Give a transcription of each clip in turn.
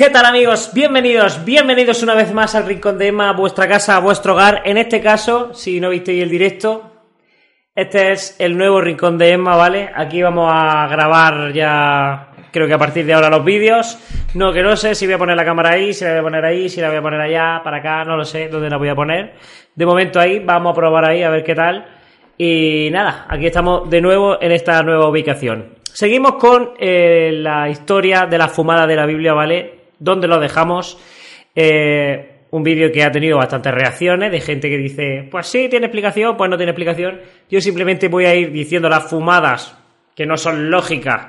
¿Qué tal amigos? Bienvenidos, bienvenidos una vez más al Rincón de Emma, a vuestra casa, a vuestro hogar. En este caso, si no visteis el directo, este es el nuevo Rincón de Emma, ¿vale? Aquí vamos a grabar ya, creo que a partir de ahora los vídeos. No, que no sé si voy a poner la cámara ahí, si la voy a poner ahí, si la voy a poner allá, para acá, no lo sé dónde la voy a poner. De momento ahí, vamos a probar ahí a ver qué tal. Y nada, aquí estamos de nuevo en esta nueva ubicación. Seguimos con eh, la historia de la fumada de la Biblia, ¿vale? ¿Dónde lo dejamos? Eh, un vídeo que ha tenido bastantes reacciones de gente que dice, pues sí, tiene explicación, pues no tiene explicación. Yo simplemente voy a ir diciendo las fumadas que no son lógicas,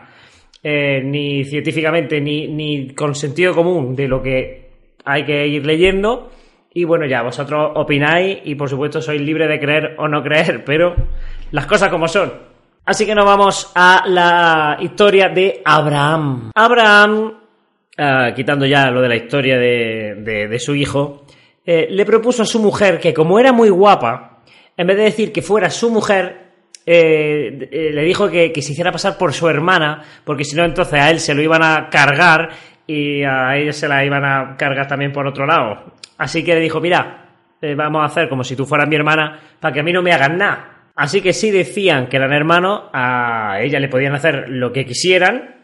eh, ni científicamente, ni, ni con sentido común de lo que hay que ir leyendo. Y bueno, ya vosotros opináis y por supuesto sois libres de creer o no creer, pero las cosas como son. Así que nos vamos a la historia de Abraham. Abraham Ah, quitando ya lo de la historia de, su hijo, eh, le propuso a su mujer que como era muy guapa, en vez de decir que fuera su mujer, eh, eh, le dijo que, se hiciera pasar por su hermana, porque si no entonces a él se lo iban a cargar y a ella se la iban a cargar también por otro lado. Así que le dijo, mira, vamos a hacer como si tú fueras mi hermana para que a mí no me hagan nada. Así que si decían que eran hermanos, a ella le podían hacer lo que quisieran,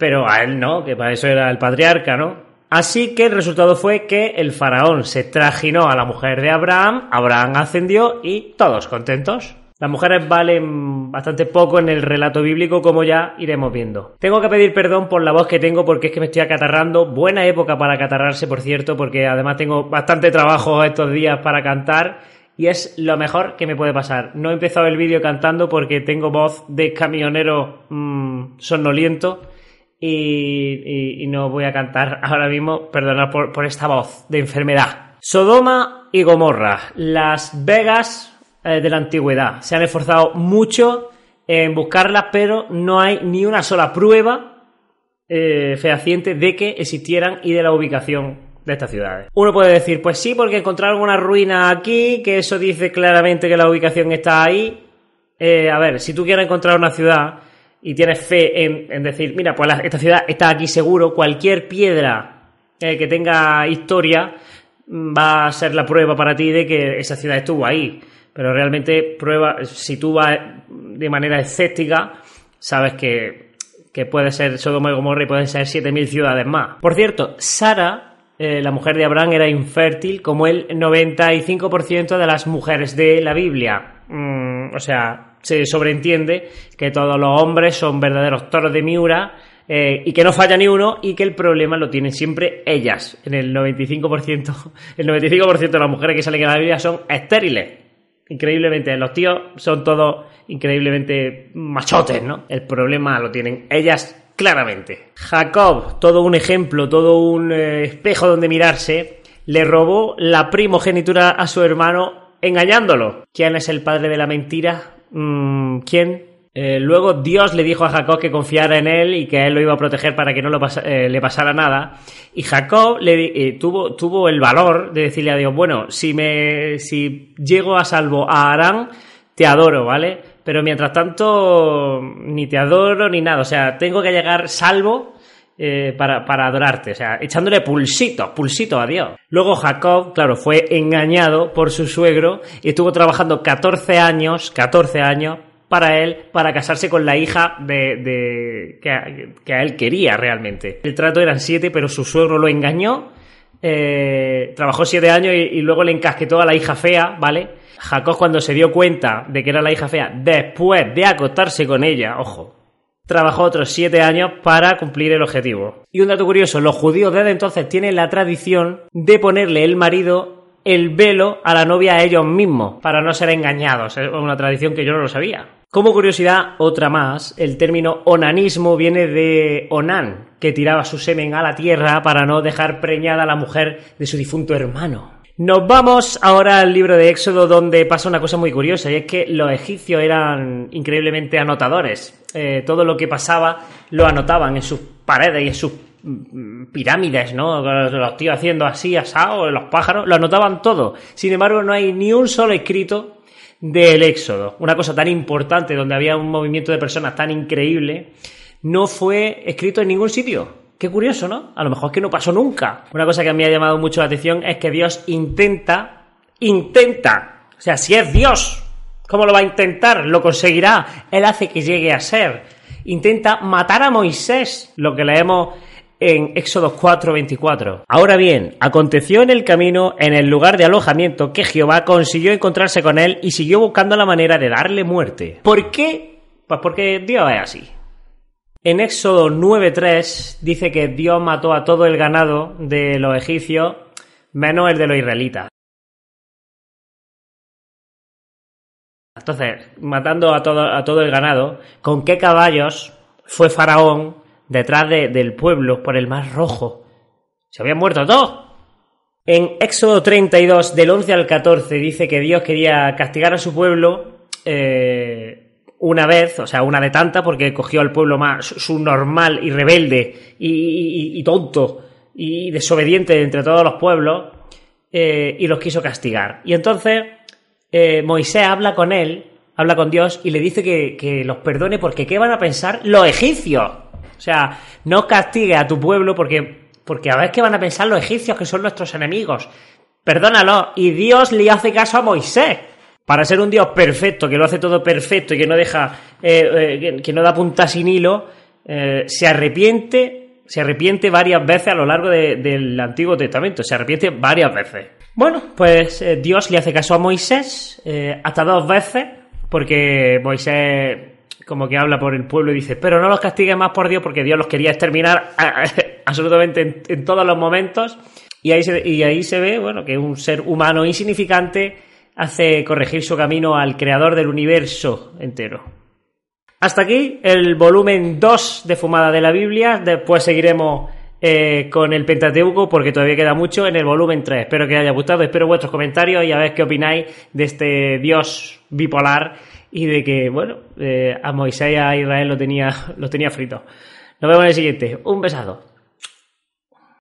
pero a él no, que para eso era el patriarca, ¿no? Así que el resultado fue que el faraón se trajinó a la mujer de Abraham, Abraham ascendió y todos contentos. Las mujeres valen bastante poco en el relato bíblico, como ya iremos viendo. Tengo que pedir perdón por la voz que tengo porque es que me estoy acatarrando. Buena época para acatarrarse, por cierto, porque además tengo bastante trabajo estos días para cantar y es lo mejor que me puede pasar. No he empezado el vídeo cantando porque tengo voz de camionero mmm, y, no voy a cantar ahora mismo, perdonad por, esta voz de enfermedad. Sodoma y Gomorra, las Vegas eh, de la antigüedad. Se han esforzado mucho en buscarlas, pero no hay ni una sola prueba eh, fehaciente de que existieran y de la ubicación de estas ciudades. Uno puede decir, pues sí, porque encontraron una ruina aquí, que eso dice claramente que la ubicación está ahí. Eh, a ver, si tú quieres encontrar una ciudad, y tienes fe en, decir, mira, pues esta ciudad está aquí seguro, cualquier piedra eh, que tenga historia mm, va a ser la prueba para ti de que esa ciudad estuvo ahí. Pero realmente, prueba, si tú vas de manera escéptica, sabes que, que puede ser Sodoma y Gomorra y pueden ser 7.000 ciudades más. Por cierto, Sara, eh, la mujer de Abraham, era infértil como el 95% de las mujeres de la Biblia. Mm, o sea, se sobreentiende que todos los hombres son verdaderos toros de Miura eh, y que no falla ni uno y que el problema lo tienen siempre ellas. En el 95%, el 95% de las mujeres que salen en la Biblia son estériles. Increíblemente, los tíos son todos increíblemente machotes, ¿no? El problema lo tienen ellas claramente. Jacob, todo un ejemplo, todo un eh, espejo donde mirarse, le robó la primogenitura a su hermano engañándolo. ¿Quién es el padre de la mentira? Mm, ¿Quién? Eh, luego Dios le dijo a Jacob que confiara en él y que él lo iba a proteger para que no eh, le pasara nada. Y Jacob le, eh, tuvo, el valor de decirle a Dios, bueno, si, me, si llego a salvo a Arán, te adoro, ¿vale? Pero mientras tanto, ni te adoro ni nada. O sea, tengo que llegar salvo para, para, adorarte, o sea, echándole pulsito, pulsito a Dios. Luego Jacob, claro, fue engañado por su suegro y estuvo trabajando 14 años, 14 años para él, para casarse con la hija de, de que, a, él quería realmente. El trato eran siete, pero su suegro lo engañó, eh, trabajó siete años y, y luego le encasquetó a la hija fea, ¿vale? Jacob cuando se dio cuenta de que era la hija fea, después de acostarse con ella, ojo, trabajó otros siete años para cumplir el objetivo. Y un dato curioso, los judíos desde entonces tienen la tradición de ponerle el marido el velo a la novia a ellos mismos, para no ser engañados. Es una tradición que yo no lo sabía. Como curiosidad, otra más, el término onanismo viene de Onan, que tiraba su semen a la tierra para no dejar preñada a la mujer de su difunto hermano. Nos vamos ahora al libro de Éxodo donde pasa una cosa muy curiosa y es que los egipcios eran increíblemente anotadores. Eh, todo lo que pasaba lo anotaban en sus paredes y en sus mm, pirámides, ¿no? Los tíos haciendo así, asado, los pájaros, lo anotaban todo. Sin embargo, no hay ni un solo escrito del Éxodo. Una cosa tan importante donde había un movimiento de personas tan increíble, no fue escrito en ningún sitio. Qué curioso, ¿no? A lo mejor es que no pasó nunca. Una cosa que a mí ha llamado mucho la atención es que Dios intenta, intenta, o sea, si es Dios, ¿cómo lo va a intentar? Lo conseguirá. Él hace que llegue a ser. Intenta matar a Moisés, lo que leemos en Éxodo 4:24. Ahora bien, aconteció en el camino, en el lugar de alojamiento, que Jehová consiguió encontrarse con él y siguió buscando la manera de darle muerte. ¿Por qué? Pues porque Dios es así. En Éxodo 9.3 dice que Dios mató a todo el ganado de los egipcios, menos el de los israelitas. Entonces, matando a todo, a todo el ganado, ¿con qué caballos fue Faraón detrás del pueblo por el mar rojo? Se habían muerto todos. En Éxodo 32, del 11 al 14, dice que Dios quería castigar a su pueblo eh, una vez, o sea, una de tantas, porque cogió al pueblo más subnormal y rebelde y, tonto y desobediente entre todos los pueblos eh, y los quiso castigar. Y entonces eh, Moisés habla con él, habla con Dios y le dice que, los perdone porque ¿qué van a pensar los egipcios? O sea, no castigue a tu pueblo porque, porque a ver qué van a pensar los egipcios que son nuestros enemigos. Perdónalo. Y Dios le hace caso a Moisés para ser un Dios perfecto, que lo hace todo perfecto y que no deja, eh, eh, que no da punta sin hilo, eh, se arrepiente, se arrepiente varias veces a lo largo del Antiguo Testamento, se arrepiente varias veces. Bueno, pues Dios le hace caso a Moisés hasta dos veces, porque Moisés como que habla por el pueblo y dice, pero no los castigues más por Dios porque Dios los quería exterminar absolutamente en, todos los momentos. Y ahí, se, y ahí se ve, bueno, que un ser humano insignificante hace corregir su camino al creador del universo entero. Hasta aquí el volumen 2 de Fumada de la Biblia. Después seguiremos eh, con el Pentateuco porque todavía queda mucho en el volumen 3. Espero que os haya gustado, espero vuestros comentarios y a ver qué opináis de este Dios bipolar y de que, bueno, eh, a Moisés y a Israel lo tenía, lo tenía frito. Nos vemos en el siguiente. Un besado.